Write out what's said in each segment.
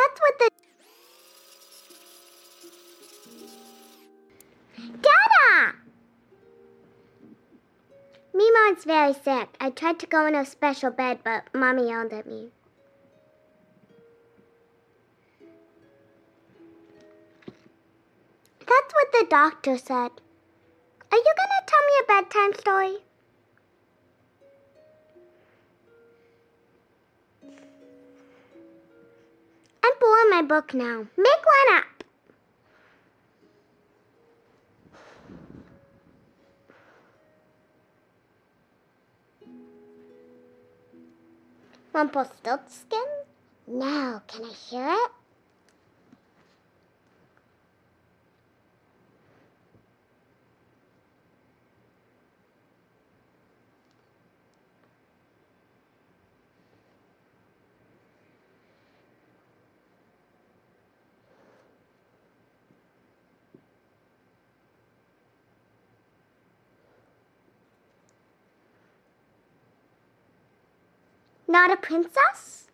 That's what the. Dada! Very sick. I tried to go in a special bed, but Mommy yelled at me. That's what the doctor said. Are you gonna tell me a bedtime story? Book now. Make one up. Rumpelstiltskin? No, can I hear it? Not a princess?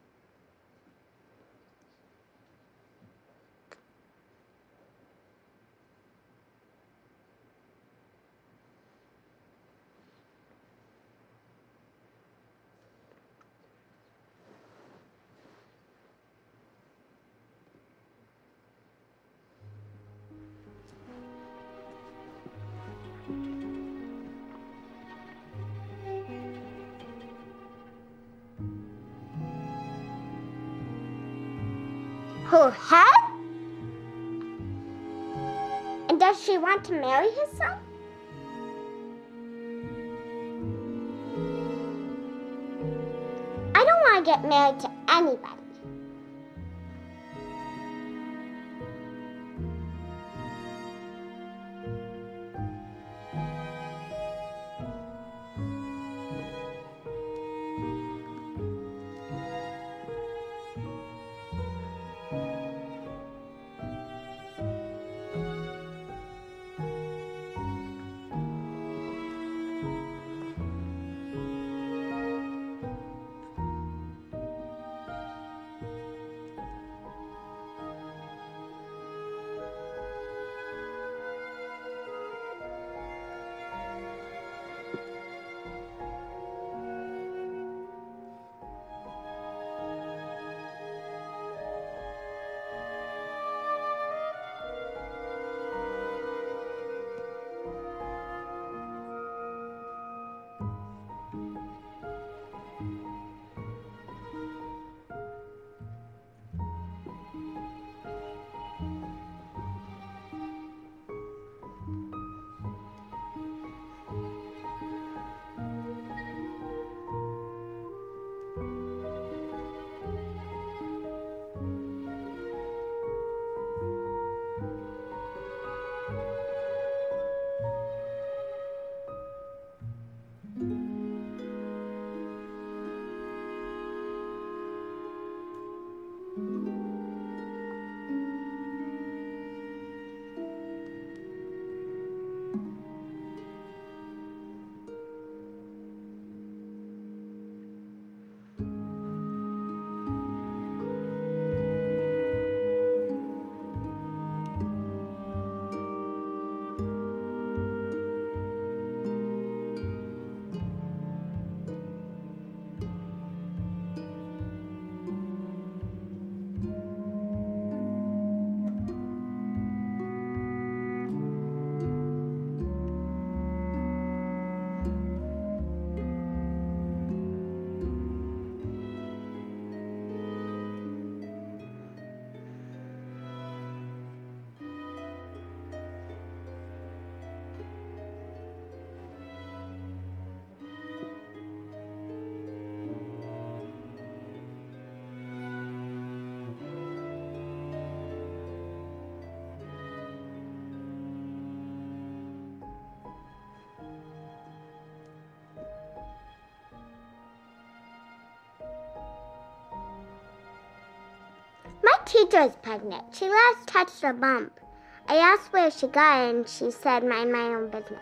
Her head? And does she want to marry his son? I don't want to get married to anybody. My teacher is pregnant. She last touched a bump. I asked where she got it, and she said, mind my own business.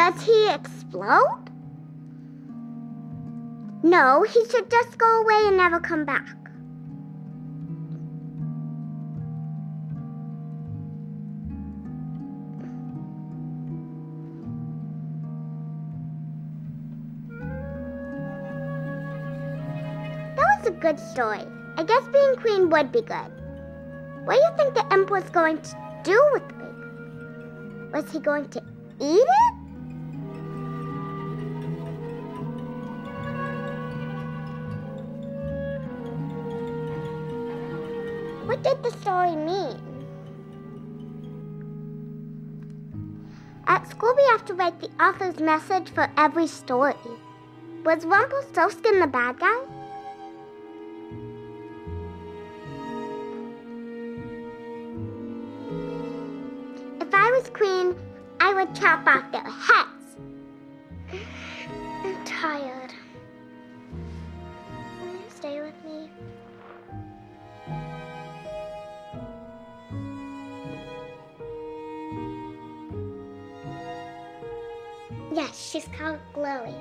Does he explode? No, he should just go away and never come back. That was a good story. I guess being queen would be good. What do you think the emperor's going to do with the baby? Was he going to eat it? Mean? At school, we have to write the author's message for every story. Was Rumpelstiltskin the bad guy? If I was queen, I would chop off their heads. She's called Chloe.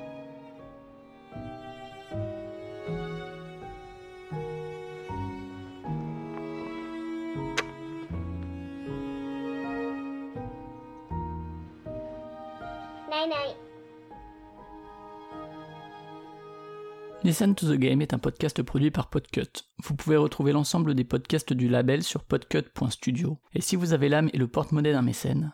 Night night. Listen to the Game est un podcast produit par Podcut. Vous pouvez retrouver l'ensemble des podcasts du label sur podcut.studio. Et si vous avez l'âme et le porte-monnaie d'un mécène,